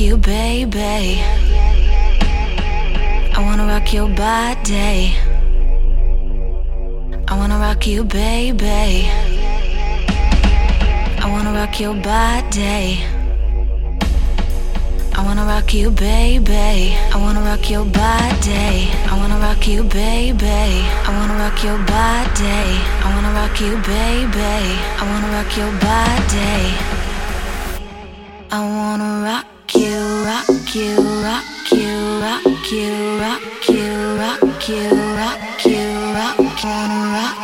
you, baby. I wanna rock your body. I wanna rock you, baby. I wanna rock your body. I wanna rock you, baby. I wanna rock your body. I wanna rock you, baby. I wanna rock your body. I wanna rock you, baby. I wanna rock your body. I wanna rock rock you, rock you, rock you, rock you, rock you, rock you, rock. You,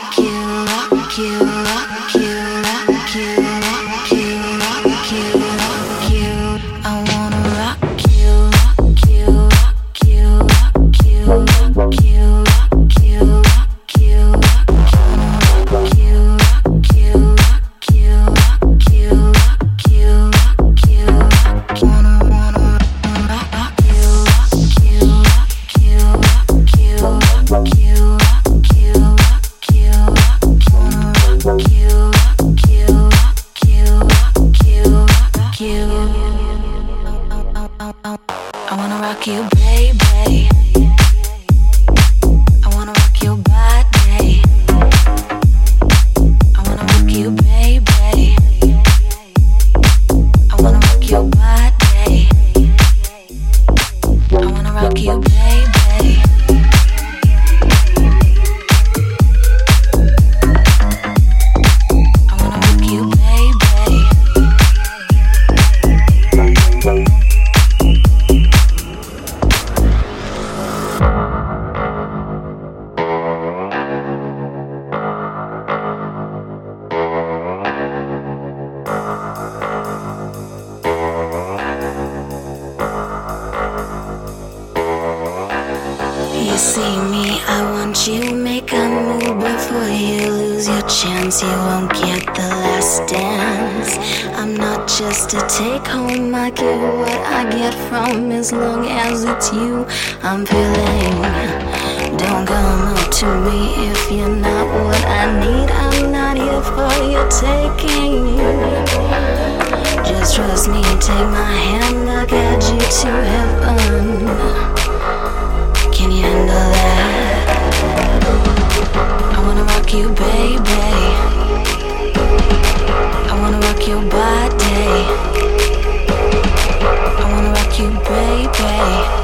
I'm feeling. Don't come up to me if you're not what I need. I'm not here for your taking. Just trust me, take my hand, I'll guide you to heaven. Can you handle that? I wanna rock you, baby. I wanna rock your body. I wanna rock you, baby.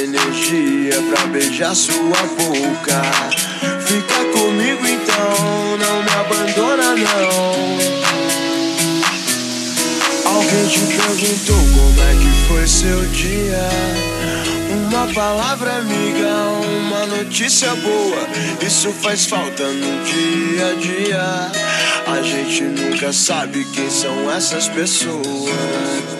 energia pra beijar sua boca. Fica comigo então, não me abandona não. Alguém te perguntou como é que foi seu dia? Uma palavra amiga, uma notícia boa. Isso faz falta no dia a dia. A gente nunca sabe quem são essas pessoas.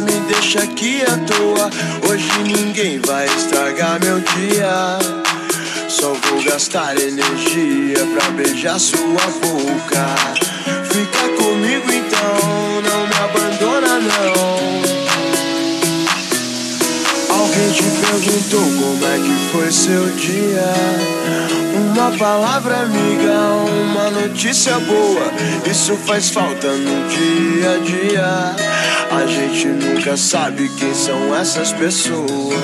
me deixa aqui à toa. Hoje ninguém vai estragar meu dia. Só vou gastar energia pra beijar sua boca. Fica comigo então, não me abandona não. Alguém te perguntou como é que foi seu dia. Uma palavra amiga, uma notícia boa. Isso faz falta no dia a dia. A gente nunca sabe quem são essas pessoas.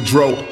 Dro.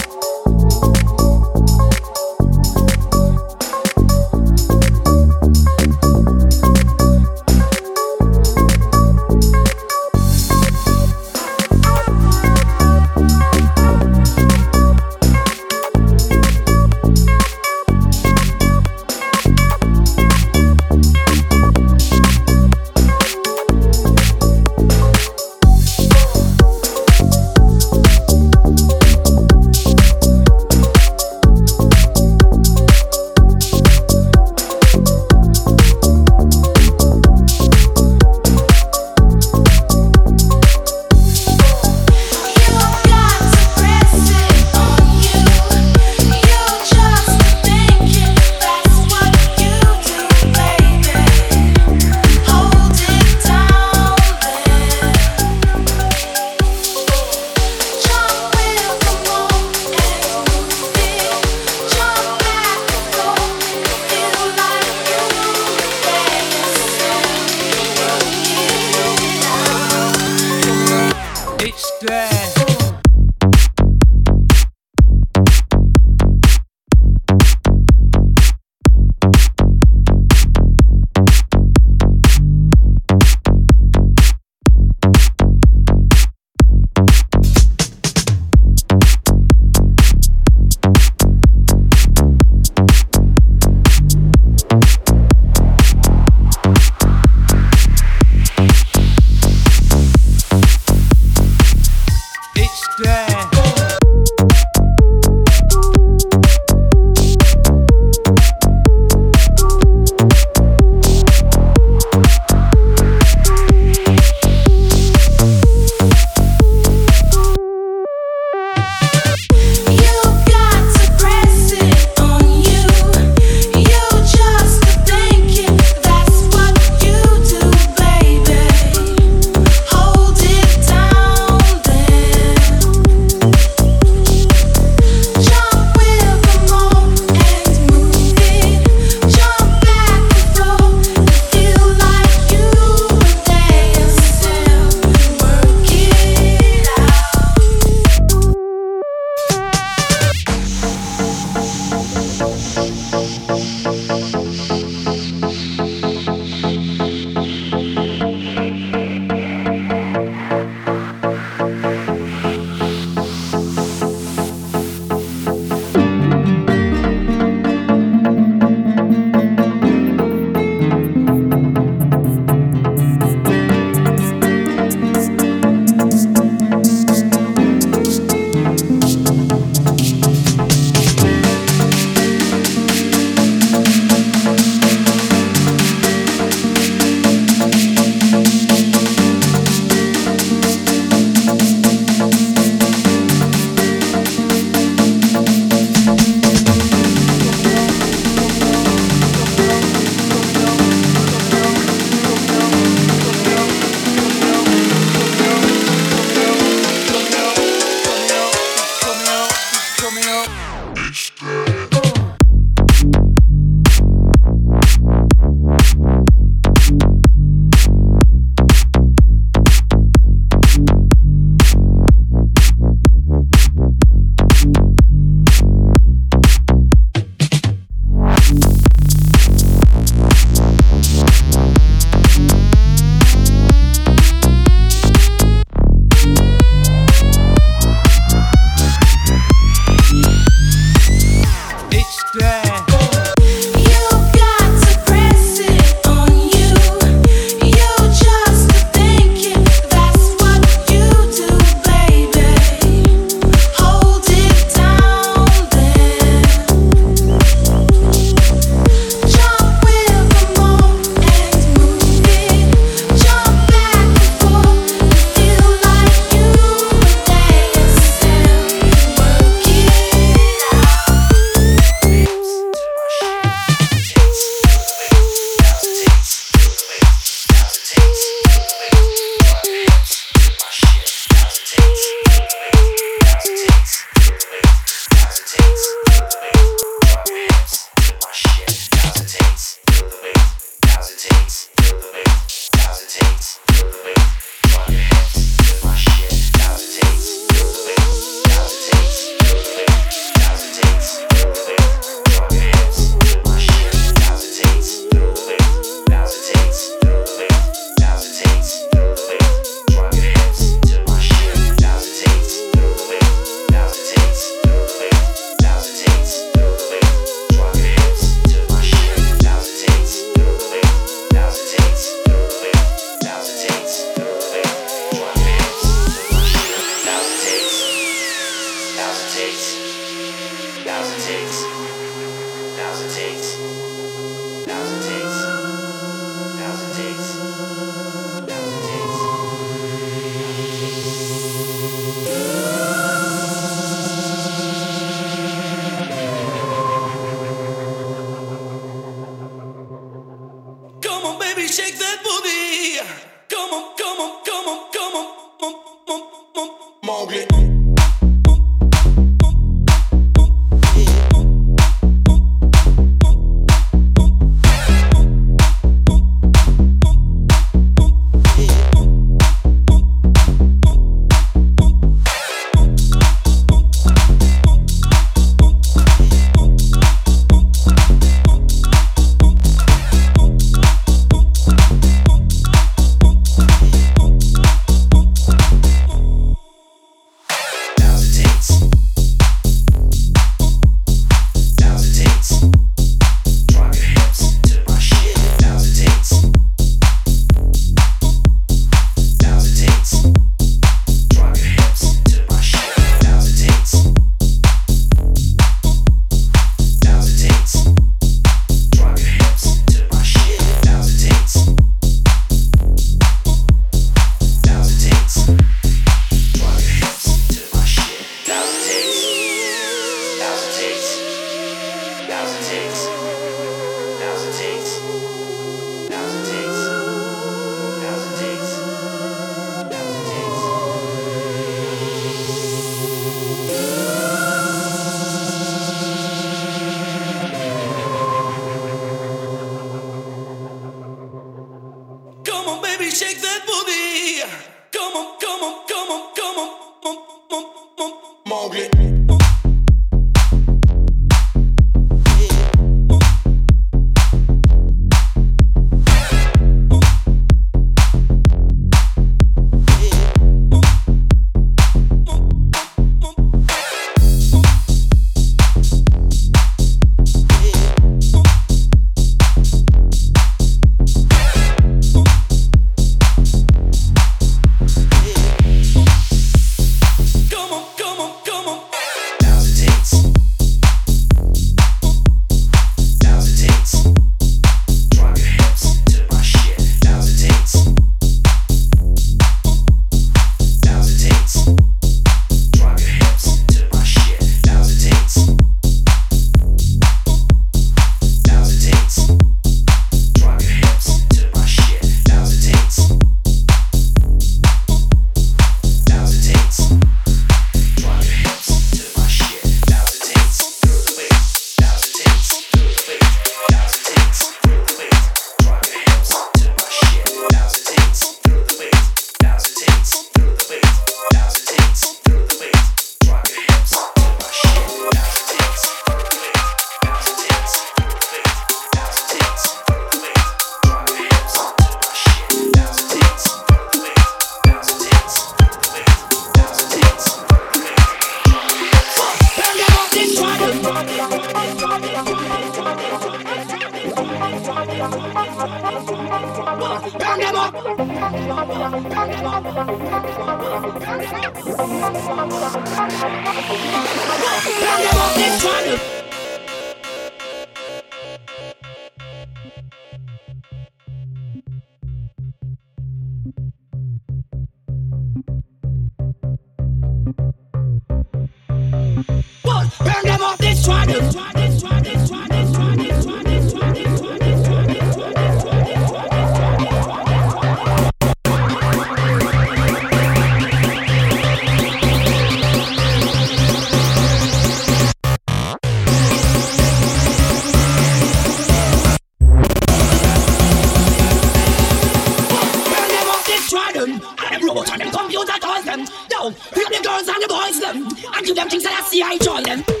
boys them. I do them things that I see, I join them.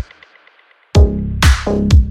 Bye.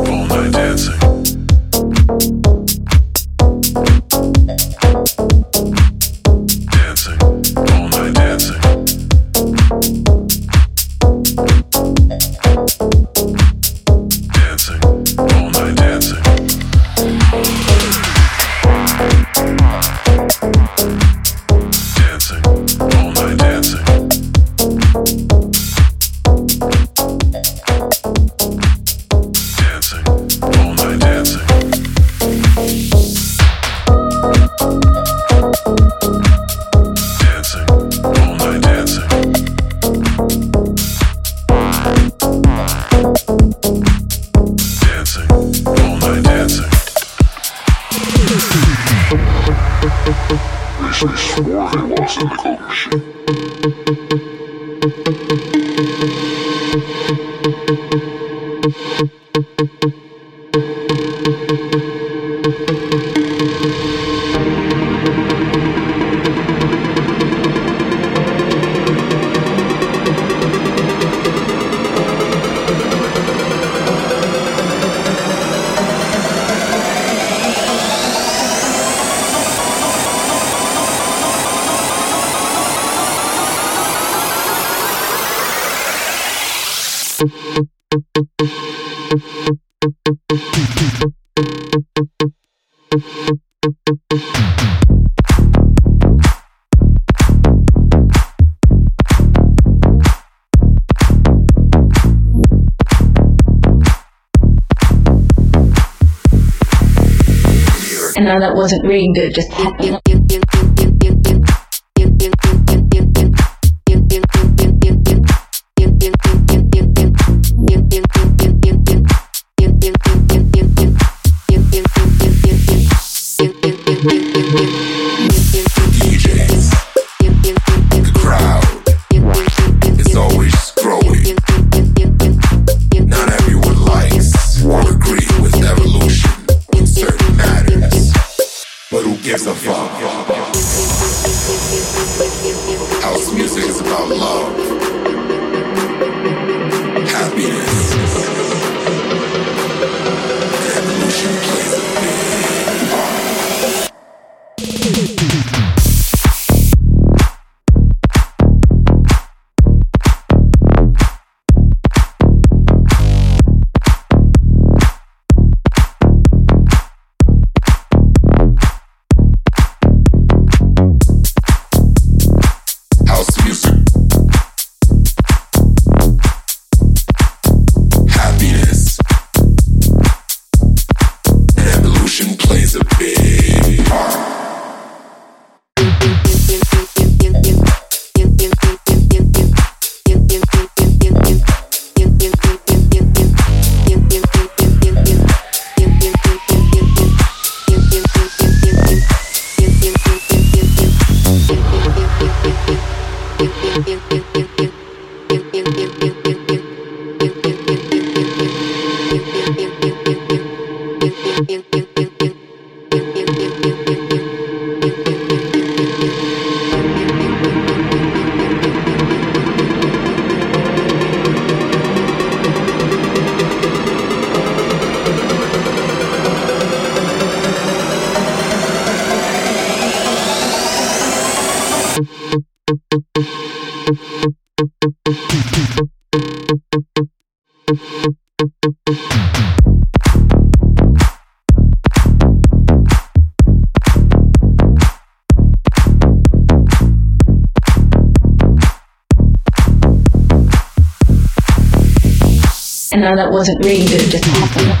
dancing know that wasn't really good. Just, you know, alone. wasn't really good just happened.